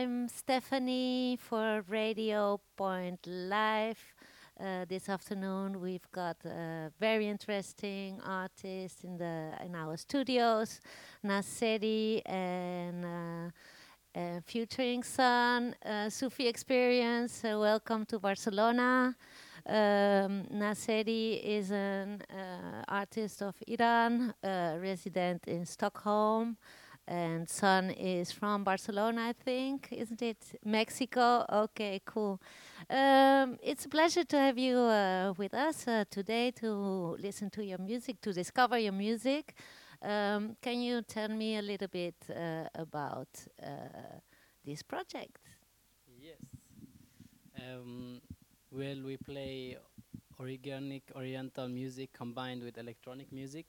I'm Stephanie for Radio Point Live. Uh, this afternoon we've got a very interesting artist in the in our studios, Nasiri and uh, uh, Son Sufi Experience. Welcome to Barcelona. Um, is an uh, artist of Iran, uh, resident in Stockholm and Son is from Barcelona, I think, isn't it? Mexico. Okay, cool. Um, it's a pleasure to have you uh, with us uh, today to listen to your music, to discover your music. Um, can you tell me a little bit uh, about uh, this project? Yes. Um, well, we play organic Oriental music combined with electronic music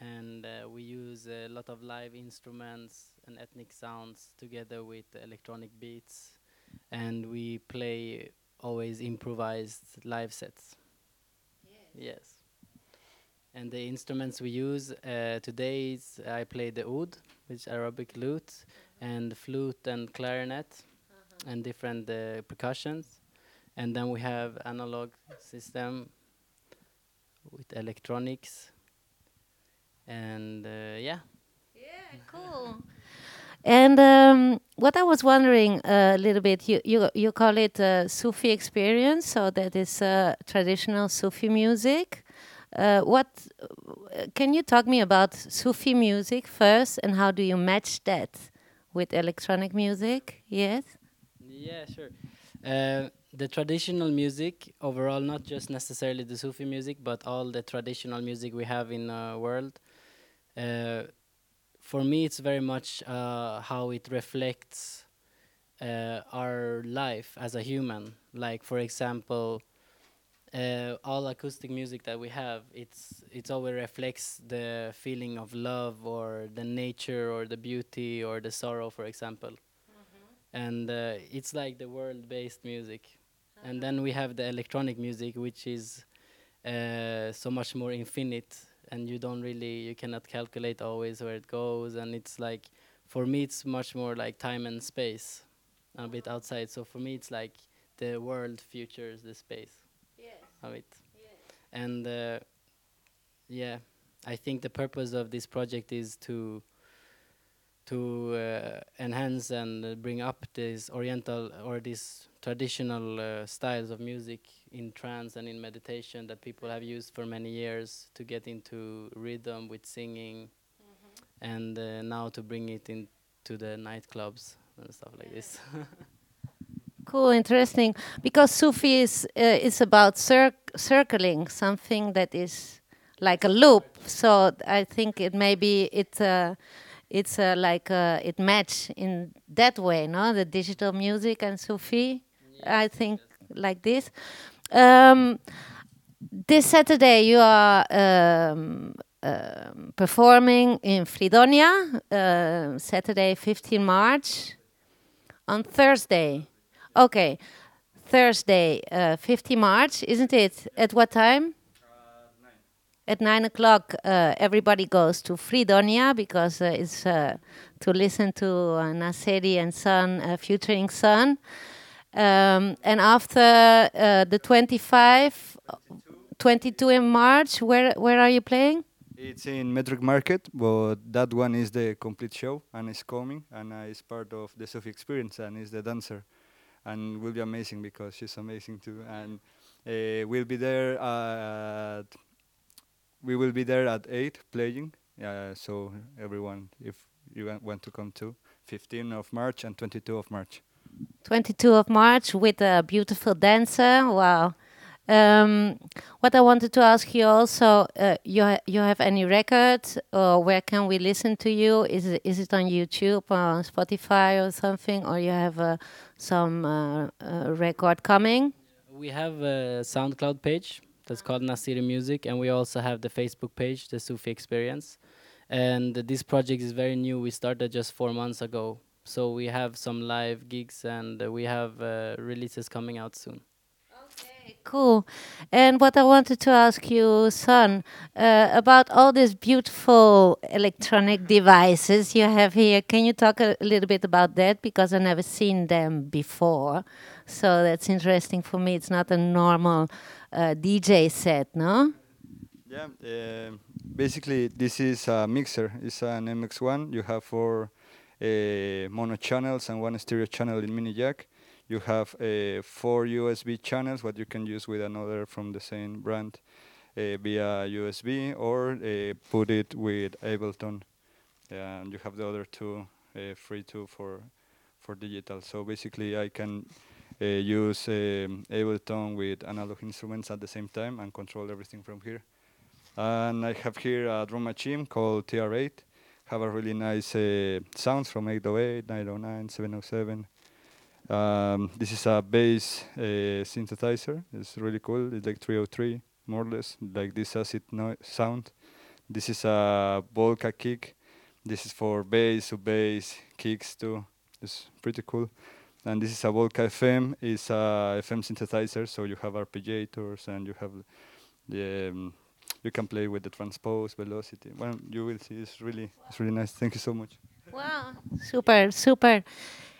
and uh, we use a lot of live instruments and ethnic sounds together with electronic beats. And we play always improvised live sets. Yes. yes. And the instruments we use uh, today is i play the oud which is arabic lute and flute and clarinet and different uh, percussions. And then we have analog system with electronics and uh, yeah Yeah, cool. And um, what I was wondering a little bit, you you you call it uh, Sufi experience, so that is uh, traditional Sufi music. Uh, what uh, can you talk me about Sufi music first, and how do you match that with electronic music? Yes. yeah sure uh, the traditional music overall not just necessarily the sufi music but all the traditional music we have in the world for me it's very much uh, how it reflects uh, our life as a human. Like for example uh, all acoustic music that we have it's it's always reflects the feeling of love or the nature or the beauty or the sorrow for example. And uh, it's like the world based music. And then we have the electronic music which is uh, so much more infinite and you don't really you cannot calculate always where it goes and it's like for me it's much more like time and space a bit outside. So for me it's like the world futures the space Yes. of it. And uh, yeah i think the purpose of this project is to to uh, enhance and uh, bring up this oriental or these traditional uh, styles of music in trance and in meditation that people have used for many years to get into rhythm with singing and uh, now to bring it into the nightclubs and stuff like this Cool, interesting. Because Sufi is uh, is about cir- circling something that is like a loop. So I think it maybe it uh, it's uh, like uh, it match in that way, no? The digital music and Sufi. I think like this. Um, this Saturday you are um, um, performing in Freedonia. Uh, Saturday, 15 March. On Thursday. Okay. Thursday, uh, 50 March, isn't it? At what time? At 9 o'clock, uh, everybody goes to Freedonia because uh, it's uh, to listen to uh, Nasiri and Son, uh, featuring Son. Um, and after uh, the 25, 22 in March, where, where are you playing? It's in Metric Market, but that one is the complete show and it's coming and uh, it's part of the Sufi experience and is the dancer. And will be amazing because she's amazing too. And uh, we'll be there at we will be there at 8 playing. So everyone if you want to come too 15 of March and 22 of March 22 of March with a beautiful dancer. Wow. Um, what I wanted to ask you also, uh, you ha- you have any record or where can we listen to you? Is it is it on YouTube or on Spotify or something, or you have uh, some uh, uh, record coming? We have a SoundCloud page that's called Nasiri Music, and we also have the Facebook page, the Sufi Experience. And this project is very new. We started just four months ago, so we have some live gigs and uh, we have uh, releases coming out soon. Okay. Cool. And what I wanted to ask you, Son, uh, about all these beautiful electronic devices you have here. Can you talk a little bit about that? Because I've never seen them before. So that's interesting for me. It's not a normal uh, DJ set, no? Yeah, uh, basically this is a mixer. It's an MX1. You have four uh, mono channels and one stereo channel in mini jack. You have uh, four USB channels, what you can use with another from the same brand uh, via USB or uh, put it with Ableton. and you have the other two uh, free too for for digital. So basically, I can uh, use um, Ableton with analog instruments at the same time and control everything from here. And I have here a drum machine called TR8. Have a really nice uh, sounds from 808, 909, 707. Um, this is a bass uh, synthesizer. It's really cool. It's like 303, more or less, like this acid no sound. This is a Volca kick. This is for bass, sub bass, kicks too. It's pretty cool. And this is a Volca FM. It's a FM synthesizer, so you have arpeggiators and you have the um, you can play with the transpose velocity. Well, you will see. It's really it's really nice. Thank you so much. Wow, super, super.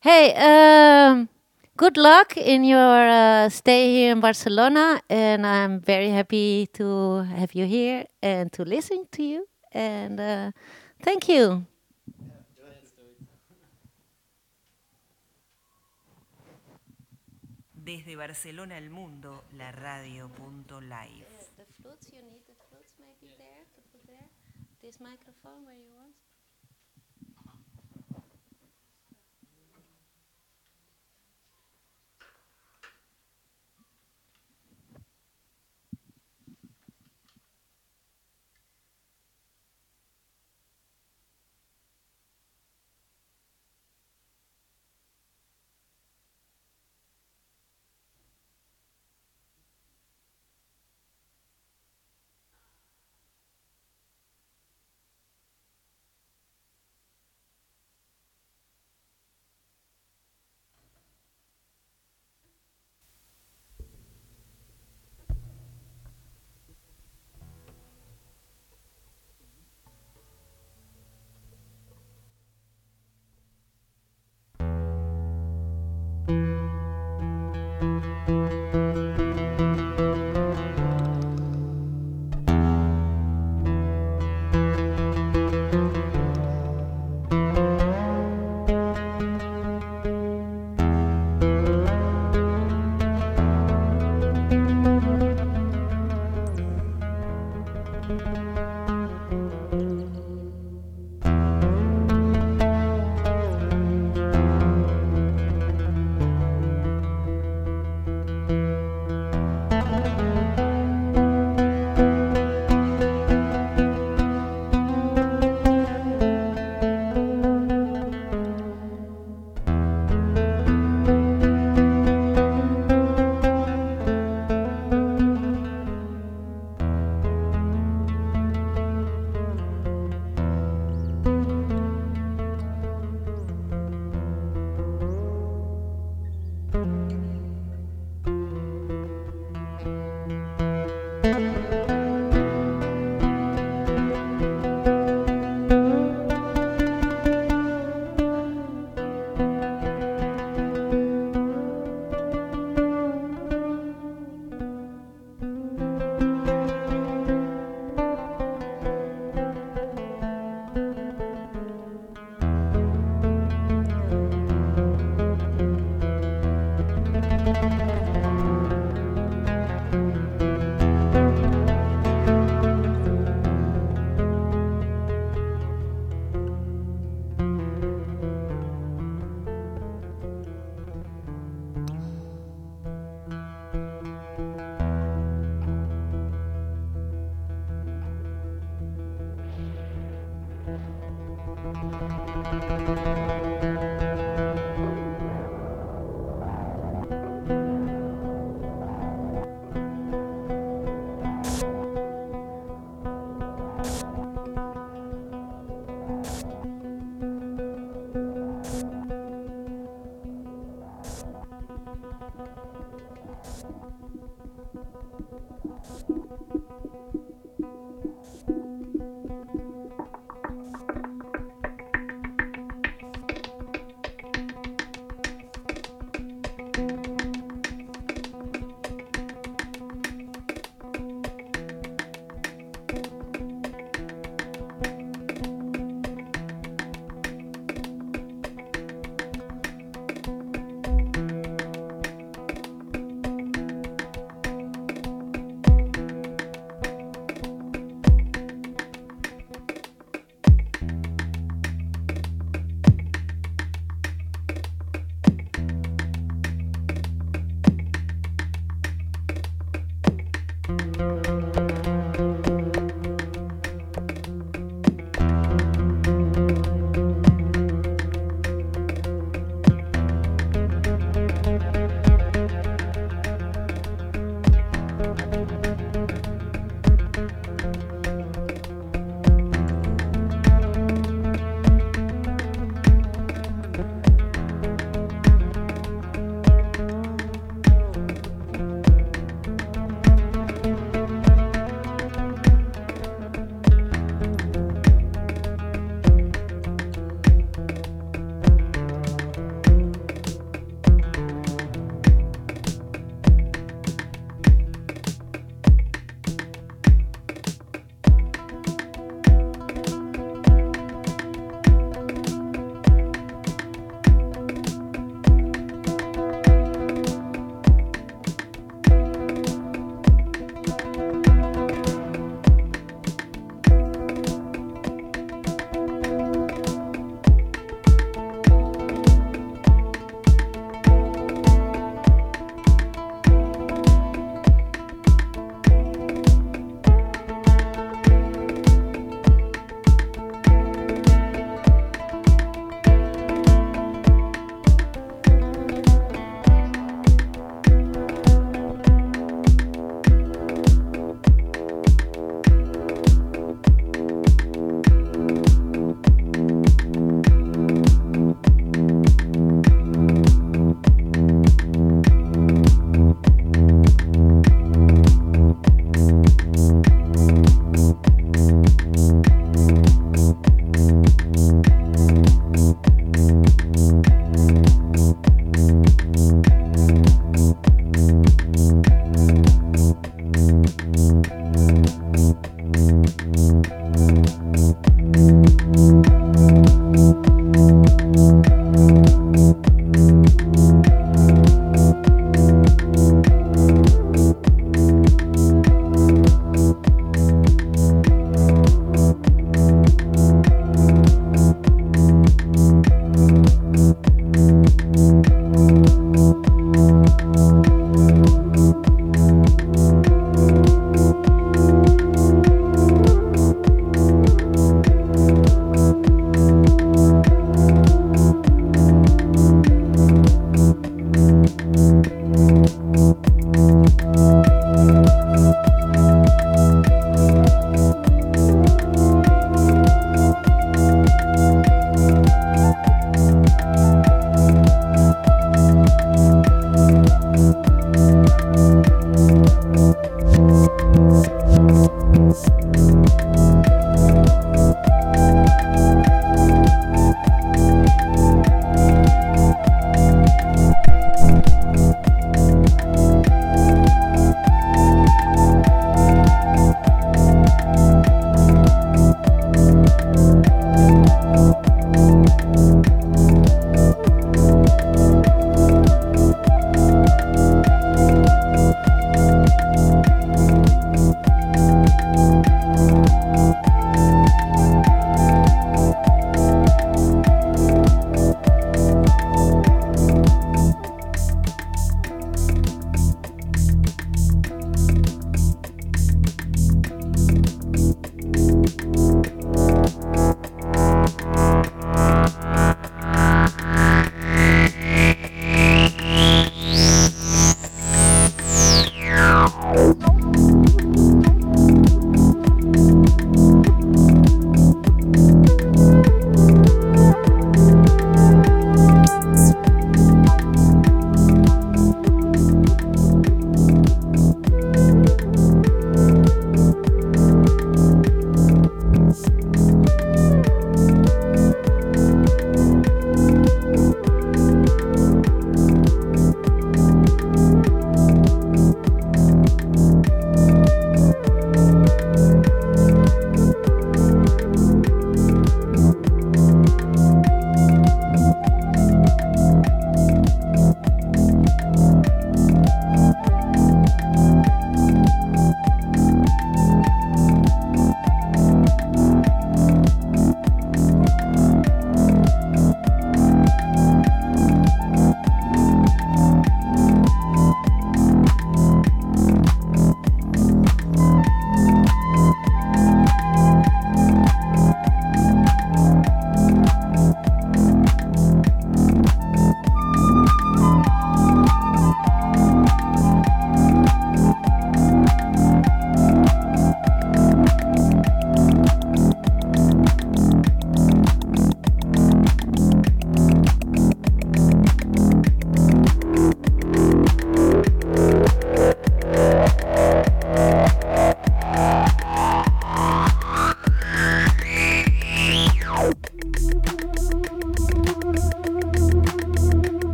Hey, um, good luck in your uh, stay here in Barcelona, and I'm very happy to have you here and to listen to you. And uh, thank you. Desde Barcelona al mundo, la radio.live. there to put there. This microphone where you want.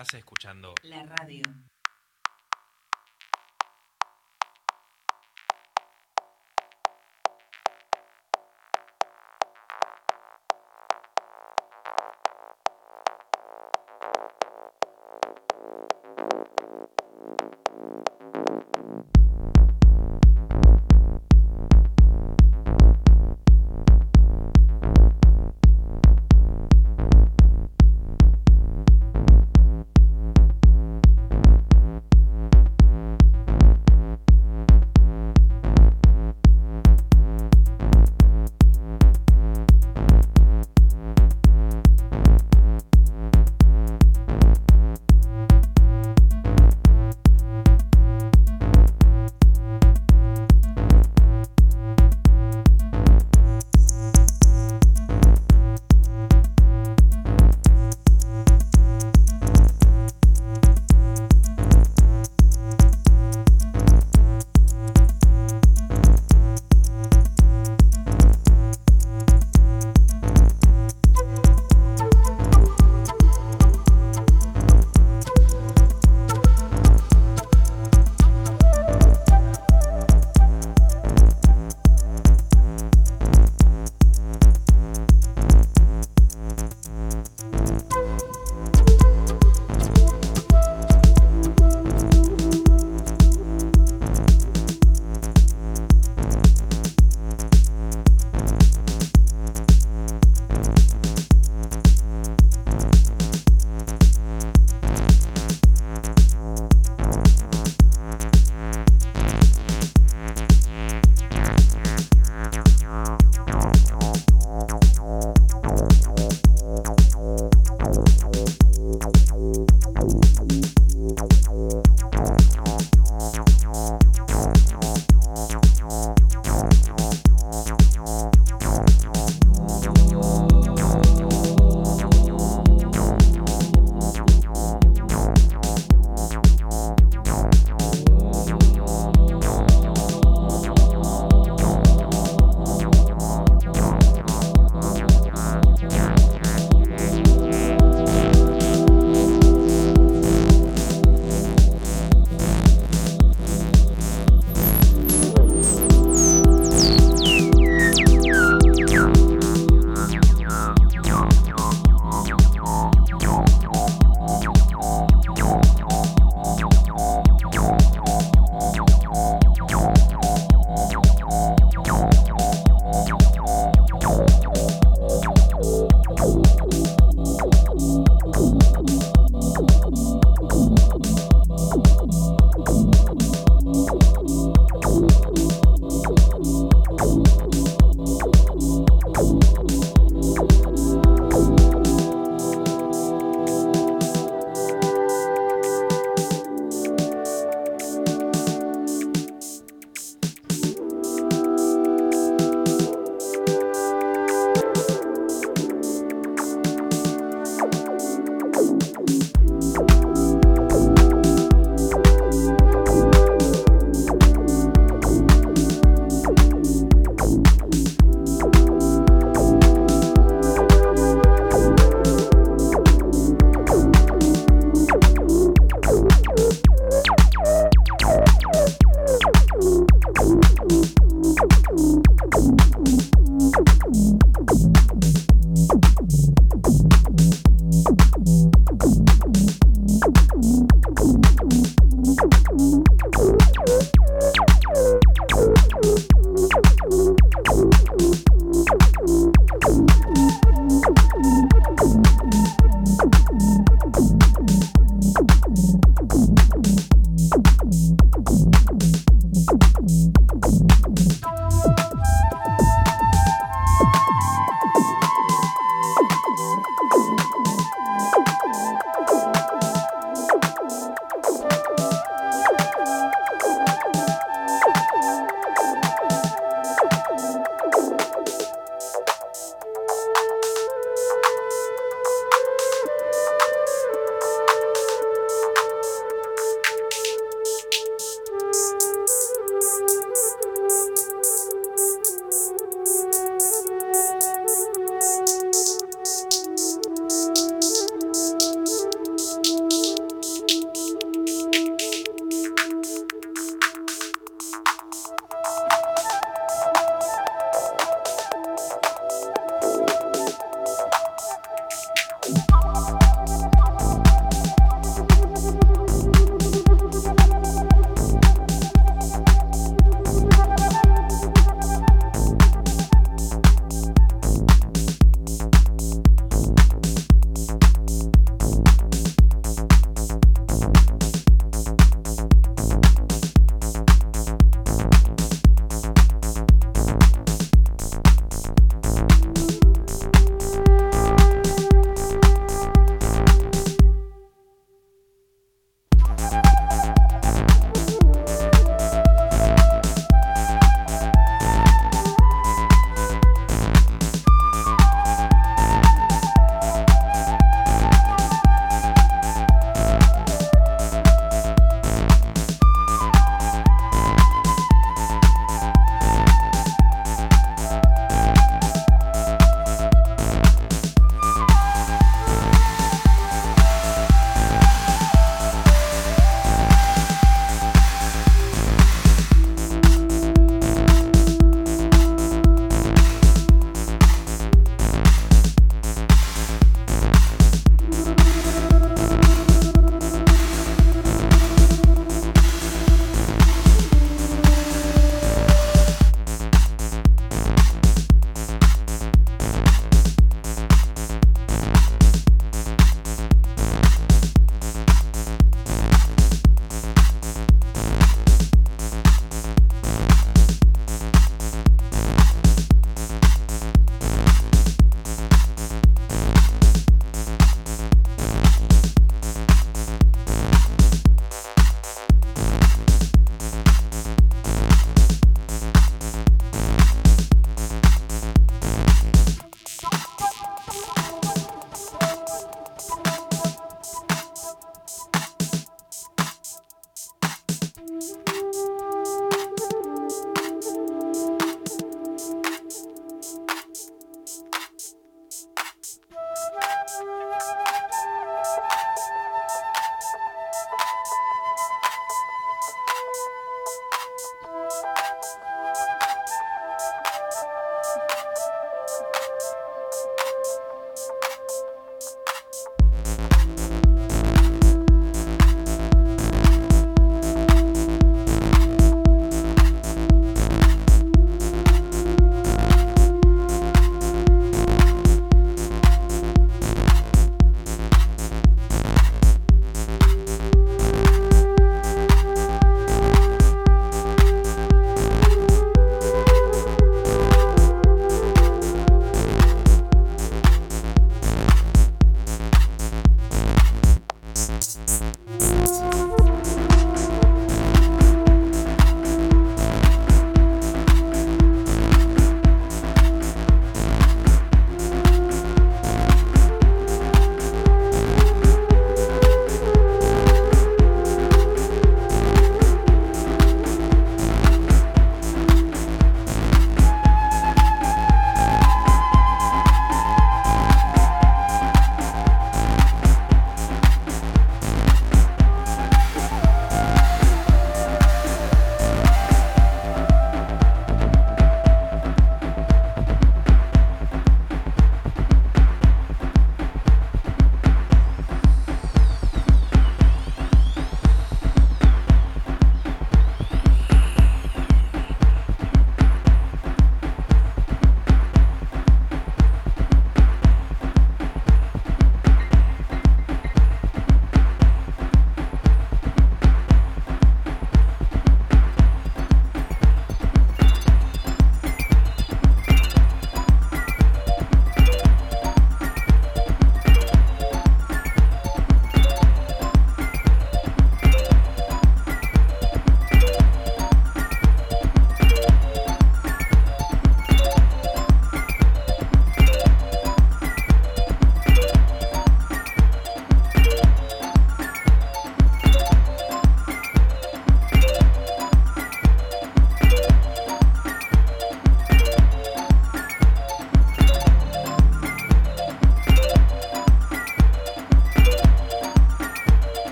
Estás escuchando La radio.